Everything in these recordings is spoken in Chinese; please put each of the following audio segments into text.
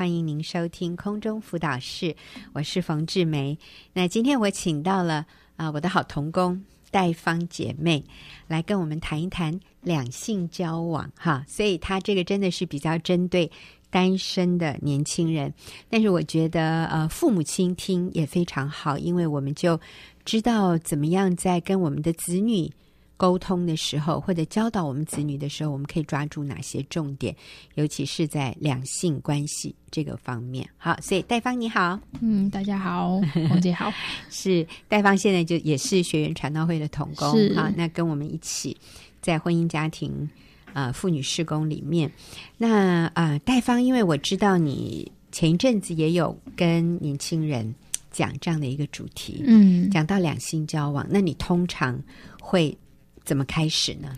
欢迎您收听空中辅导室，我是冯志梅。那今天我请到了啊、我的好同工戴芳姐妹来跟我们谈一谈两性交往哈，所以她这个真的是比较针对单身的年轻人，但是我觉得呃，父母亲听也非常好，因为我们就知道怎么样在跟我们的子女。沟通的时候，或者教导我们子女的时候，我们可以抓住哪些重点？尤其是在两性关系这个方面。好，所以戴芳你好，嗯，大家好，王姐好，是戴芳现在就也是学员传道会的童工是啊，那跟我们一起在婚姻家庭啊妇女事工里面。那啊，戴芳，因为我知道你前一阵子也有跟年轻人讲这样的一个主题，嗯，讲到两性交往，那你通常会。怎么开始呢？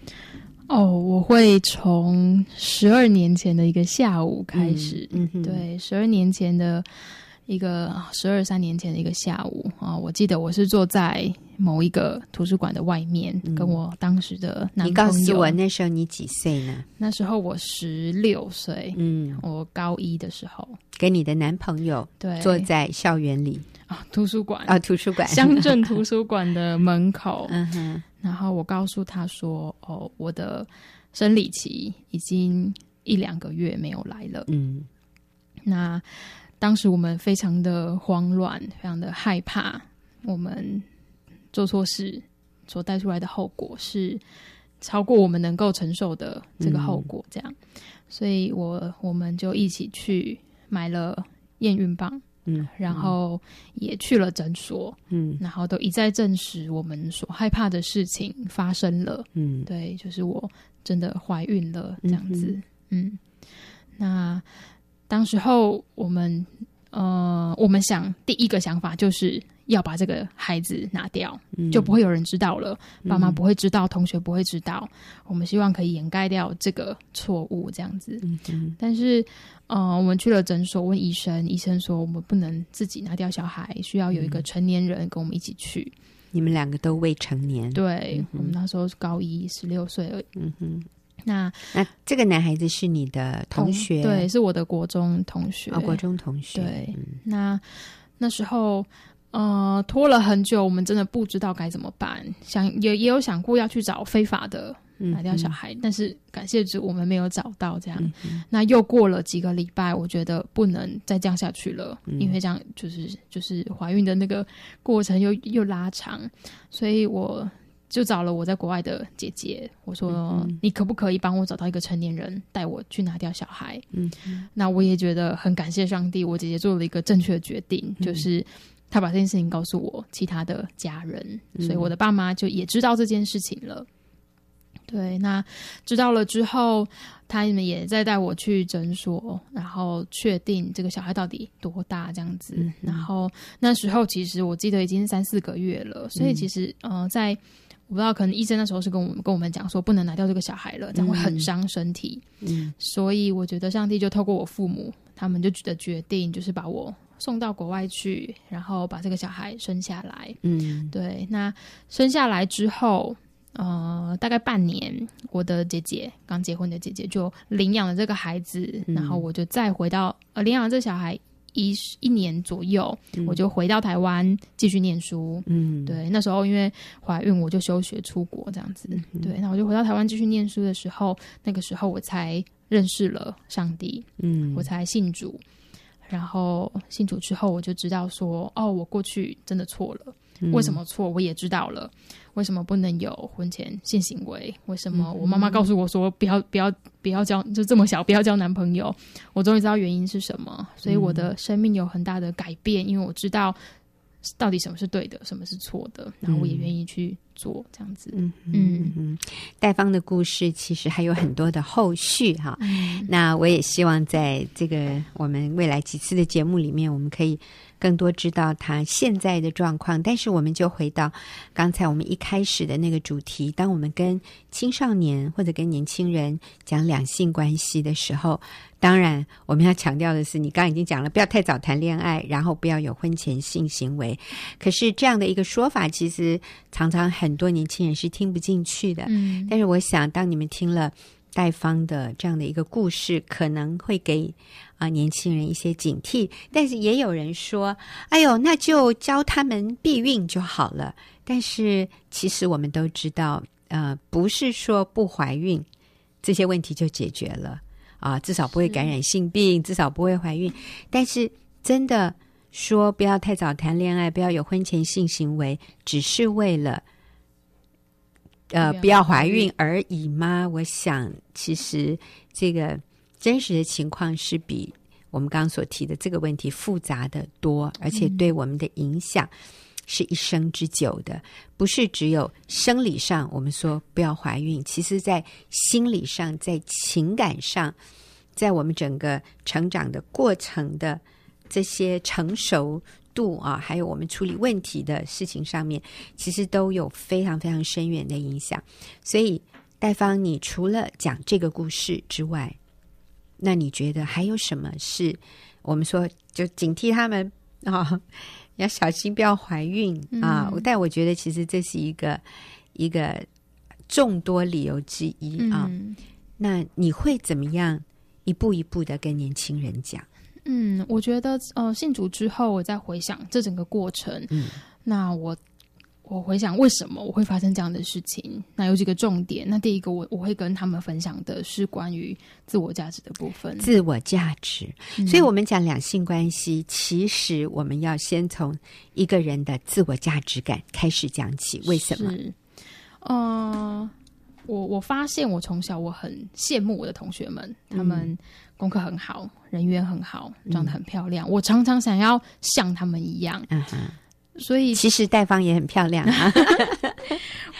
哦，我会从十二年前的一个下午开始。嗯，嗯对，十二年前的一个十二三年前的一个下午啊，我记得我是坐在某一个图书馆的外面，嗯、跟我当时的男朋友。你告诉我那时候你几岁呢？那时候我十六岁。嗯，我高一的时候，跟你的男朋友对坐在校园里啊，图书馆啊，图书馆，乡镇图书馆的门口。嗯哼。然后我告诉他说：“哦，我的生理期已经一两个月没有来了。”嗯，那当时我们非常的慌乱，非常的害怕，我们做错事所带出来的后果是超过我们能够承受的这个后果。这样，嗯、所以我我们就一起去买了验孕棒。嗯，然后也去了诊所，嗯，然后都一再证实我们所害怕的事情发生了，嗯，对，就是我真的怀孕了这样子，嗯，嗯，那当时候我们，呃，我们想第一个想法就是。要把这个孩子拿掉，嗯、就不会有人知道了。爸妈不会知道，嗯、同学不会知道。我们希望可以掩盖掉这个错误，这样子。但是，呃，我们去了诊所问医生，医生说我们不能自己拿掉小孩，需要有一个成年人跟我们一起去。你们两个都未成年，对，嗯、我们那时候是高一，十六岁而已。嗯哼，那那这个男孩子是你的同学？同对，是我的国中同学。哦，国中同学。对，嗯、那那时候。呃，拖了很久，我们真的不知道该怎么办。想也也有想过要去找非法的拿掉小孩，嗯、但是感谢主，我们没有找到这样。嗯、那又过了几个礼拜，我觉得不能再这样下去了，嗯、因为这样就是就是怀孕的那个过程又又拉长，所以我就找了我在国外的姐姐，我说、嗯、你可不可以帮我找到一个成年人带我去拿掉小孩？嗯，那我也觉得很感谢上帝，我姐姐做了一个正确的决定，嗯、就是。她把这件事情告诉我其他的家人，所以我的爸妈就也知道这件事情了。嗯、对，那知道了之后，他们也在带我去诊所，然后确定这个小孩到底多大这样子。嗯、然后那时候其实我记得已经三四个月了，所以其实呃，在我不知道，可能医生那时候是跟我们跟我们讲说不能拿掉这个小孩了，这样会很伤身体。嗯，所以我觉得上帝就透过我父母，他们就觉得决定就是把我。送到国外去，然后把这个小孩生下来。嗯，对。那生下来之后，呃，大概半年，我的姐姐刚结婚的姐姐就领养了这个孩子，嗯、然后我就再回到呃领养了这个小孩一一年左右，嗯、我就回到台湾继续念书。嗯，对。那时候因为怀孕，我就休学出国这样子。嗯、对。那我就回到台湾继续念书的时候，那个时候我才认识了上帝。嗯，我才信主。然后信主之后，我就知道说，哦，我过去真的错了。为什么错？我也知道了。为什么不能有婚前性行为？为什么我妈妈告诉我说，不要不要不要交，就这么小不要交男朋友？我终于知道原因是什么。所以我的生命有很大的改变，因为我知道。到底什么是对的，什么是错的？然后我也愿意去做这样子。嗯嗯嗯。戴芳的故事其实还有很多的后续哈。嗯、那我也希望在这个我们未来几次的节目里面，我们可以更多知道他现在的状况。但是我们就回到刚才我们一开始的那个主题：当我们跟青少年或者跟年轻人讲两性关系的时候。当然，我们要强调的是，你刚刚已经讲了，不要太早谈恋爱，然后不要有婚前性行为。可是这样的一个说法，其实常常很多年轻人是听不进去的。嗯，但是我想，当你们听了戴芳的这样的一个故事，可能会给啊年轻人一些警惕。但是也有人说：“哎呦，那就教他们避孕就好了。”但是其实我们都知道，呃，不是说不怀孕这些问题就解决了啊，至少不会感染性病，至少不会怀孕。但是真的说不要太早谈恋爱，不要有婚前性行为，只是为了。呃，不要怀孕而已吗？我想，其实这个真实的情况是比我们刚刚所提的这个问题复杂的多，而且对我们的影响是一生之久的。不是只有生理上，我们说不要怀孕，其实在心理上，在情感上，在我们整个成长的过程的这些成熟。度啊，还有我们处理问题的事情上面，其实都有非常非常深远的影响。所以，戴芳，你除了讲这个故事之外，那你觉得还有什么是我们说就警惕他们啊，要小心不要怀孕啊？嗯、但我觉得其实这是一个一个众多理由之一啊。嗯、那你会怎么样一步一步的跟年轻人讲？嗯，我觉得呃，信主之后，我再回想这整个过程，嗯，那我我回想为什么我会发生这样的事情，那有几个重点。那第一个，我我会跟他们分享的是关于自我价值的部分，自我价值。嗯，所以，我们讲两性关系，其实我们要先从一个人的自我价值感开始讲起。为什么？嗯，呃，我我发现我从小我很羡慕我的同学们，他们。嗯功课很好，人缘很好，长得很漂亮。嗯、我常常想要像他们一样，所以其实戴芳也很漂亮啊。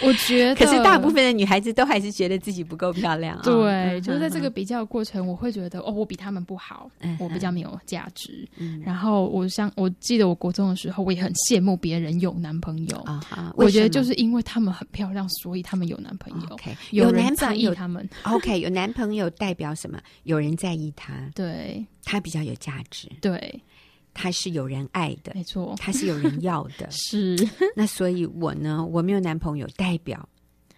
我觉得，可是大部分的女孩子都还是觉得自己不够漂亮。对，嗯、就是在这个比较过程，我会觉得哦，我比他们不好，嗯、我比较没有价值。嗯、然后我想，我记得我国中的时候，我也很羡慕别人有男朋友。啊哈，我觉得就是因为他们很漂亮，所以他们有男朋友。OK，有人在意他们。OK，有男朋友代表什么？有人在意他，对，他比较有价值。对。他是有人爱的，没错，他是有人要的，是。那所以，我呢，我没有男朋友，代表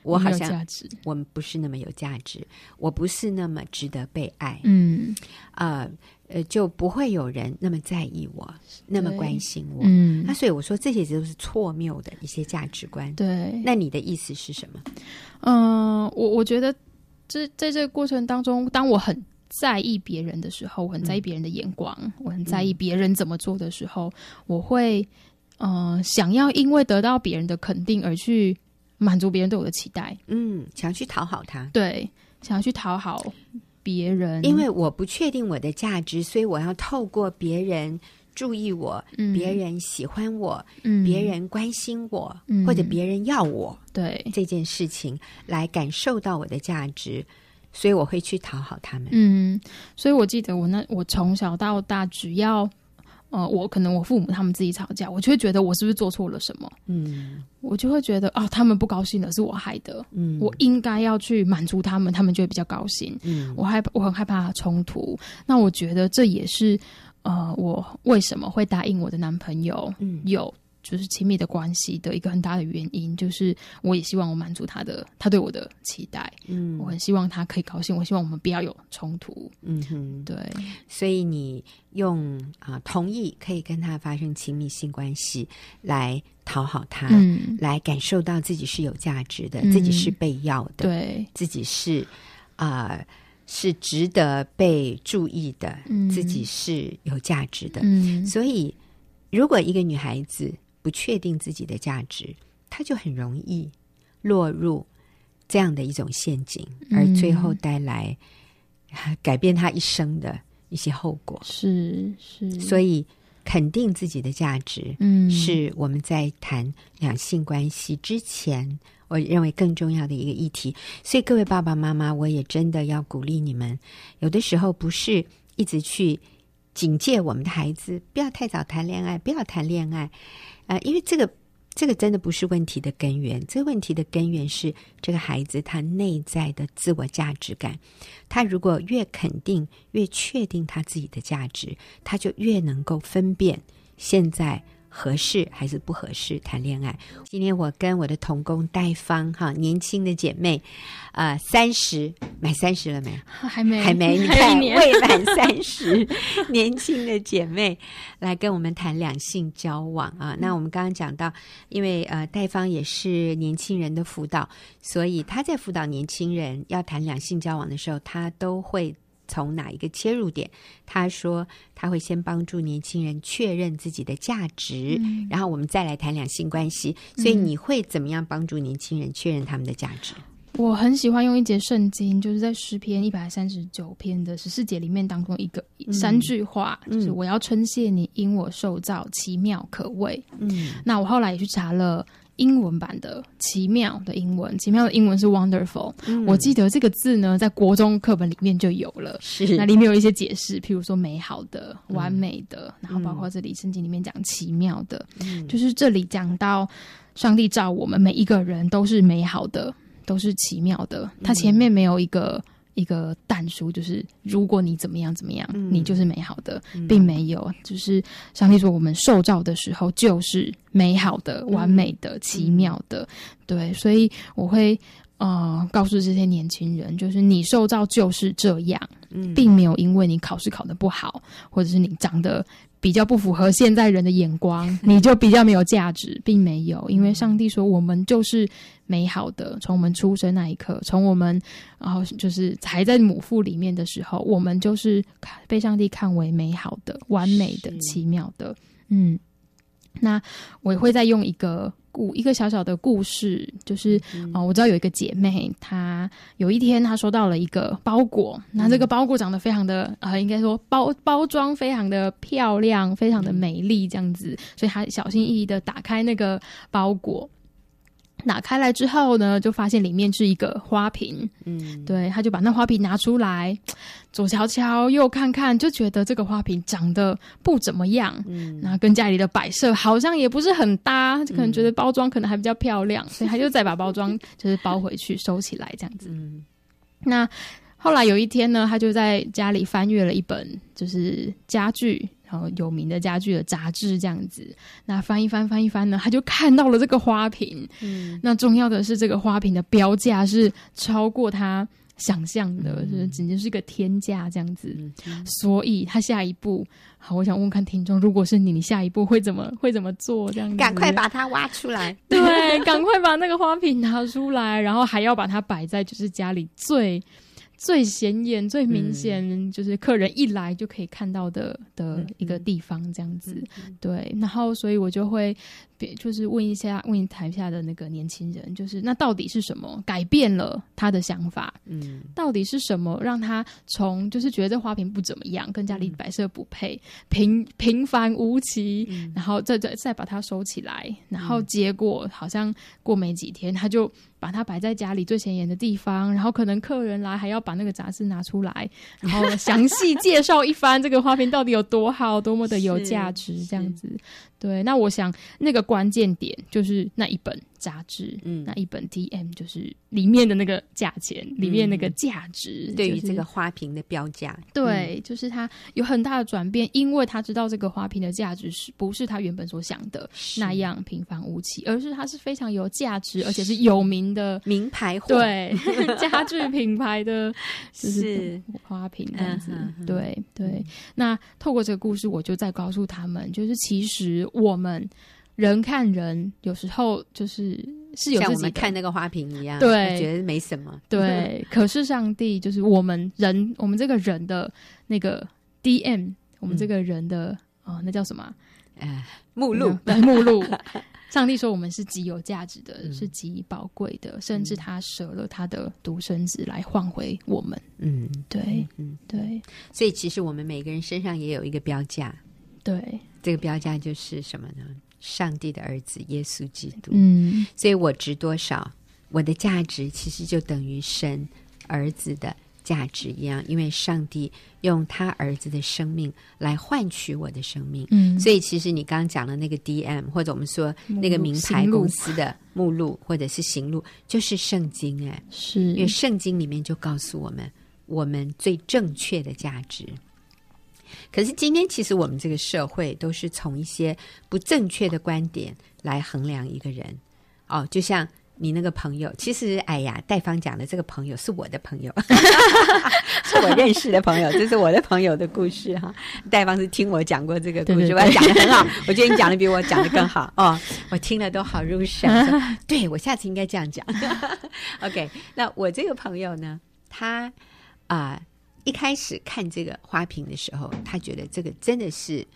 我好像我们不是那么有价值，我不是那么值得被爱。嗯，呃呃，就不会有人那么在意我，那么关心我。嗯，那所以我说，这些都是错谬的一些价值观。对，那你的意思是什么？嗯、呃，我我觉得这在这个过程当中，当我很。在意别人的时候，我很在意别人的眼光；嗯、我很在意别人怎么做的时候，嗯、我会，呃，想要因为得到别人的肯定而去满足别人对我的期待。嗯，想要去讨好他，对，想要去讨好别人，因为我不确定我的价值，所以我要透过别人注意我，嗯、别人喜欢我，嗯、别人关心我，嗯、或者别人要我，对。这件事情来感受到我的价值。所以我会去讨好他们。嗯，所以我记得我那我从小到大，只要呃，我可能我父母他们自己吵架，我就会觉得我是不是做错了什么？嗯，我就会觉得啊、哦，他们不高兴的是我害的。嗯，我应该要去满足他们，他们就会比较高兴。嗯，我害我很害怕冲突。那我觉得这也是呃，我为什么会答应我的男朋友？嗯，有。就是亲密的关系的一个很大的原因，就是我也希望我满足他的，他对我的期待。嗯，我很希望他可以高兴，我希望我们不要有冲突。嗯哼，对。所以你用啊、呃、同意可以跟他发生亲密性关系来讨好他，嗯，来感受到自己是有价值的，嗯、自己是被要的，对，自己是啊、呃、是值得被注意的，嗯、自己是有价值的。嗯，所以如果一个女孩子，不确定自己的价值，他就很容易落入这样的一种陷阱，而最后带来改变他一生的一些后果。是是，所以肯定自己的价值，嗯，是我们在谈两性关系之前，我认为更重要的一个议题。所以各位爸爸妈妈，我也真的要鼓励你们，有的时候不是一直去警戒我们的孩子，不要太早谈恋爱，不要谈恋爱。呃，因为这个这个真的不是问题的根源，这个问题的根源是这个孩子他内在的自我价值感。他如果越肯定、越确定他自己的价值，他就越能够分辨现在合适还是不合适谈恋爱。今天我跟我的同工戴芳哈，年轻的姐妹，呃，三十满三十了没？还没，还没，你看未满三十，年轻的姐妹来跟我们谈两性交往啊。那我们刚刚讲到，因为呃，戴芳也是年轻人的辅导，所以她在辅导年轻人要谈两性交往的时候，她都会。从哪一个切入点？他说他会先帮助年轻人确认自己的价值，嗯、然后我们再来谈两性关系。所以你会怎么样帮助年轻人确认他们的价值？我很喜欢用一节圣经，就是在诗篇一百三十九篇的十四节里面当中一个、嗯、三句话，就是我要称谢你，因我受造奇妙可畏。嗯，那我后来也去查了。英文版的奇妙的英文，奇妙的英文是 wonderful。嗯，我记得这个字呢，在国中课本里面就有了。是，那里面有一些解释，譬如说美好的、完美的，嗯、然后包括这里圣经里面讲奇妙的，嗯、就是这里讲到上帝造我们每一个人都是美好的，都是奇妙的。他前面没有一个。一个淡书，就是如果你怎么样怎么样，嗯、你就是美好的，并没有。嗯、就是上帝说，我们受造的时候就是美好的、完美的、嗯、奇妙的。对，所以我会呃告诉这些年轻人，就是你受造就是这样，嗯、并没有因为你考试考得不好，或者是你长得。比较不符合现在人的眼光，你就比较没有价值，并没有，因为上帝说我们就是美好的，从我们出生那一刻，从我们然后就是还在母腹里面的时候，我们就是被上帝看为美好的、完美的、奇妙的。嗯，那我也会再用一个。故一个小小的故事，就是啊、嗯呃，我知道有一个姐妹，她有一天她收到了一个包裹，那这个包裹长得非常的啊、呃，应该说包包装非常的漂亮，非常的美丽，这样子，所以她小心翼翼的打开那个包裹。打开来之后呢，就发现里面是一个花瓶。嗯，对，他就把那花瓶拿出来，左瞧瞧，右看看，就觉得这个花瓶长得不怎么样。嗯，然后跟家里的摆设好像也不是很搭，就可能觉得包装可能还比较漂亮，嗯、所以他就再把包装 就是包回去收起来这样子。嗯，那后来有一天呢，他就在家里翻阅了一本就是家具。然后有名的家具的杂志这样子，那翻一翻翻一翻呢，他就看到了这个花瓶。嗯，那重要的是这个花瓶的标价是超过他想象的，是简直是一个天价这样子。嗯、所以他下一步，好，我想问看听众，如果是你，你下一步会怎么 会怎么做？这样子，赶快把它挖出来，对，赶快把那个花瓶拿出来，然后还要把它摆在就是家里最。最显眼、最明显，嗯、就是客人一来就可以看到的的一个地方，这样子。对，然后所以我就会，就是问一下，问台下的那个年轻人，就是那到底是什么改变了他的想法？嗯，到底是什么让他从就是觉得这花瓶不怎么样，跟家里摆设不配，平平凡无奇，嗯、然后再再再把它收起来，然后结果好像过没几天，他就。把它摆在家里最显眼的地方，然后可能客人来还要把那个杂志拿出来，然后详细介绍一番这个花瓶到底有多好，多么的有价值，这样子。对，那我想那个关键点就是那一本杂志，嗯，那一本 DM 就是里面的那个价钱，嗯、里面那个价值，对于这个花瓶的标价，对，就是它有很大的转变，因为他知道这个花瓶的价值是不是他原本所想的那样平凡无奇，而是它是非常有价值，而且是有名的名牌货，对，家具品牌的就是花瓶这样子，是对对。嗯、那透过这个故事，我就再告诉他们，就是其实。我们人看人，有时候就是是有自己，像我们看那个花瓶一样，对，觉得没什么。对，可是上帝就是我们人，我们这个人的那个 DM，我们这个人的、嗯、哦，那叫什么？呃，目录，对，目录。上帝说我们是极有价值的，嗯、是极宝贵的，甚至他舍了他的独生子来换回我们。嗯，对，嗯，对。所以其实我们每个人身上也有一个标价。对。这个标价就是什么呢？上帝的儿子耶稣基督。嗯，所以我值多少，我的价值其实就等于神儿子的价值一样，因为上帝用他儿子的生命来换取我的生命。嗯，所以其实你刚刚讲的那个 DM，或者我们说那个名牌公司的目录，或者是行路，就是圣经哎，是因为圣经里面就告诉我们，我们最正确的价值。可是今天，其实我们这个社会都是从一些不正确的观点来衡量一个人。哦，就像你那个朋友，其实哎呀，戴芳讲的这个朋友是我的朋友，是我认识的朋友，这是我的朋友的故事哈。戴芳是听我讲过这个故事，对对对，我讲的很好，我觉得你讲的比我讲的更好哦，我听了都好入神。对，我下次应该这样讲。OK，那我这个朋友呢，他啊。呃一开始看这个花瓶的时候，他觉得这个真的是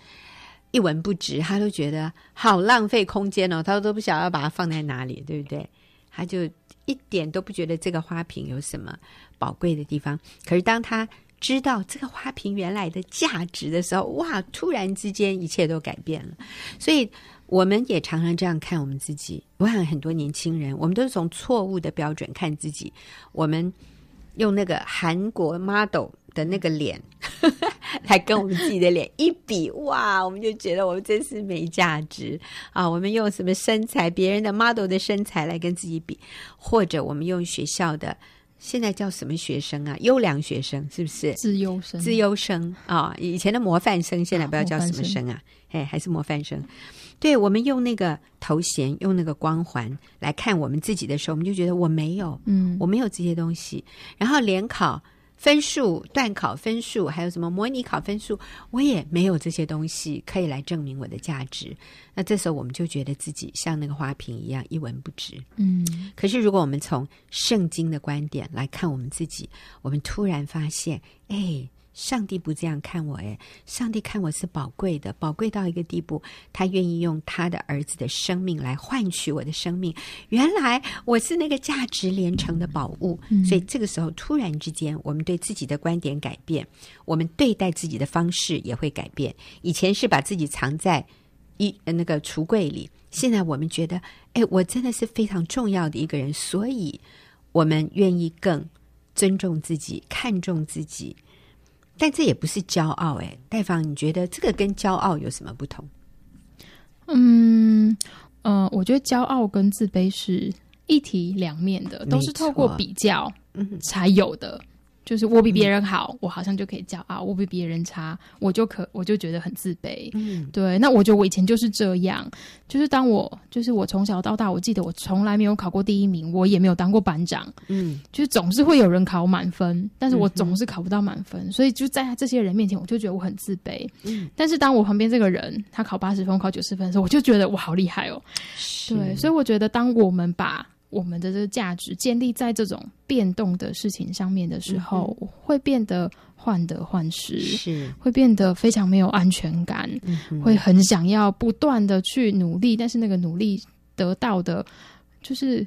一文不值，他都觉得好浪费空间哦，他都不晓得要把它放在哪里，对不对？他就一点都不觉得这个花瓶有什么宝贵的地方。可是当他知道这个花瓶原来的价值的时候，哇！突然之间一切都改变了。所以我们也常常这样看我们自己。我想很多年轻人，我们都是从错误的标准看自己，我们。用那个韩国 model 的那个脸 来跟我们自己的脸一比，哇，我们就觉得我们真是没价值啊！我们用什么身材，别人的 model 的身材来跟自己比，或者我们用学校的，现在叫什么学生啊？优良学生是不是？自优生，自优生啊！以前的模范生，现在不知道叫什么生啊？哎，还是模范生。对，我们用那个头衔，用那个光环来看我们自己的时候，我们就觉得我没有，嗯，我没有这些东西。然后联考分数、段考分数，还有什么模拟考分数，我也没有这些东西可以来证明我的价值。那这时候我们就觉得自己像那个花瓶一样一文不值。嗯，可是如果我们从圣经的观点来看我们自己，我们突然发现，哎。上帝不这样看我，诶，上帝看我是宝贵的，宝贵到一个地步，他愿意用他的儿子的生命来换取我的生命。原来我是那个价值连城的宝物，嗯，所以这个时候突然之间，我们对自己的观点改变，我们对待自己的方式也会改变。以前是把自己藏在一那个橱柜里，现在我们觉得，哎，我真的是非常重要的一个人，所以我们愿意更尊重自己，看重自己。但这也不是骄傲，哎，戴芳，你觉得这个跟骄傲有什么不同？嗯，呃，我觉得骄傲跟自卑是一体两面的，都是透过比较才有的。就是我比别人好，嗯，我好像就可以骄傲；我比别人差，我就可我就觉得很自卑。嗯，对。那我觉得我以前就是这样，就是当我就是我从小到大，我记得我从来没有考过第一名，我也没有当过班长。嗯，就是总是会有人考满分，但是我总是考不到满分，嗯，所以就在这些人面前，我就觉得我很自卑。嗯，但是当我旁边这个人他考八十分，我考九十分的时候，我就觉得我好厉害哦。对，所以我觉得当我们把我们的这个价值建立在这种变动的事情上面的时候，嗯、会变得患得患失，是会变得非常没有安全感，嗯、会很想要不断的去努力，但是那个努力得到的，就是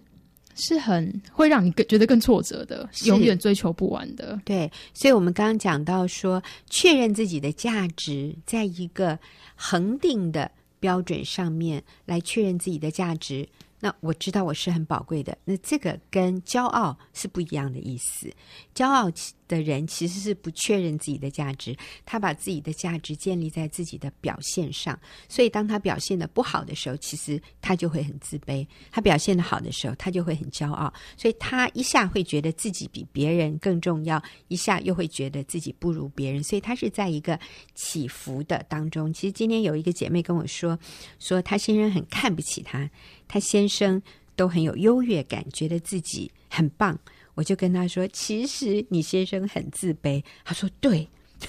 是很会让你更觉得更挫折的，永远追求不完的。对，所以我们刚刚讲到说，确认自己的价值，在一个恒定的标准上面来确认自己的价值。那我知道我是很宝贵的，那这个跟骄傲是不一样的意思。骄傲的人其实是不确认自己的价值，他把自己的价值建立在自己的表现上，所以当他表现得不好的时候，其实他就会很自卑；他表现得好的时候，他就会很骄傲。所以他一下会觉得自己比别人更重要，一下又会觉得自己不如别人。所以他是在一个起伏的当中。其实今天有一个姐妹跟我说，说她先生很看不起她，她先生都很有优越感，觉得自己很棒。我就跟他说：“其实你先生很自卑。”他说：“对。”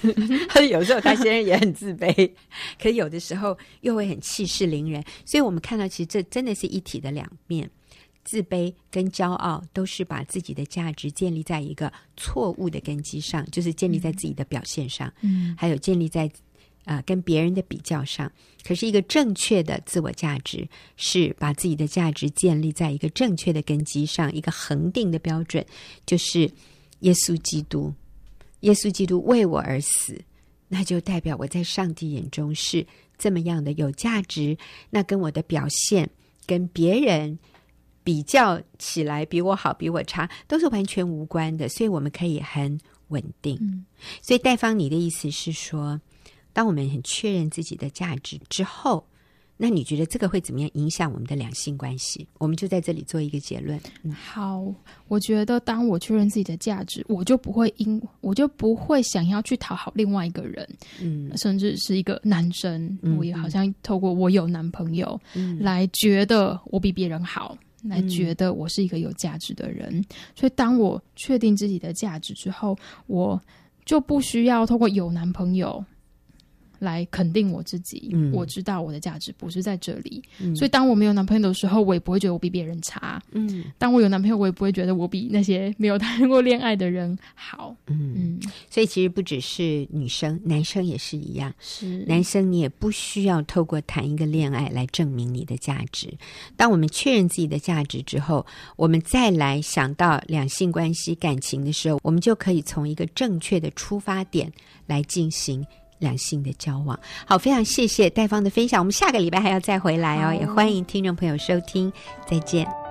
他说：“有时候他先生也很自卑，可有的时候又会很气势凌人。”所以，我们看到其实这真的是一体的两面：自卑跟骄傲都是把自己的价值建立在一个错误的根基上，就是建立在自己的表现上，嗯，还有建立在。啊、呃，跟别人的比较上，可是一个正确的自我价值是把自己的价值建立在一个正确的根基上，一个恒定的标准，就是耶稣基督。耶稣基督为我而死，那就代表我在上帝眼中是这么样的有价值。那跟我的表现跟别人比较起来，比我好，比我差，都是完全无关的。所以我们可以很稳定。嗯、所以戴芳，你的意思是说？当我们很确认自己的价值之后，那你觉得这个会怎么样影响我们的两性关系？我们就在这里做一个结论。嗯、好，我觉得当我确认自己的价值，我就不会因我就不会想要去讨好另外一个人，嗯，甚至是一个男生，嗯、我也好像透过我有男朋友，嗯，来觉得我比别人好，嗯、来觉得我是一个有价值的人。所以，当我确定自己的价值之后，我就不需要透过有男朋友。来肯定我自己，嗯、我知道我的价值不是在这里，嗯、所以当我没有男朋友的时候，我也不会觉得我比别人差。嗯，当我有男朋友，我也不会觉得我比那些没有谈过恋爱的人好。嗯，嗯，所以其实不只是女生，男生也是一样。是，男生你也不需要透过谈一个恋爱来证明你的价值。当我们确认自己的价值之后，我们再来想到两性关系、感情的时候，我们就可以从一个正确的出发点来进行。两性的交往，好，非常谢谢戴芳的分享。我们下个礼拜还要再回来哦，也欢迎听众朋友收听，再见。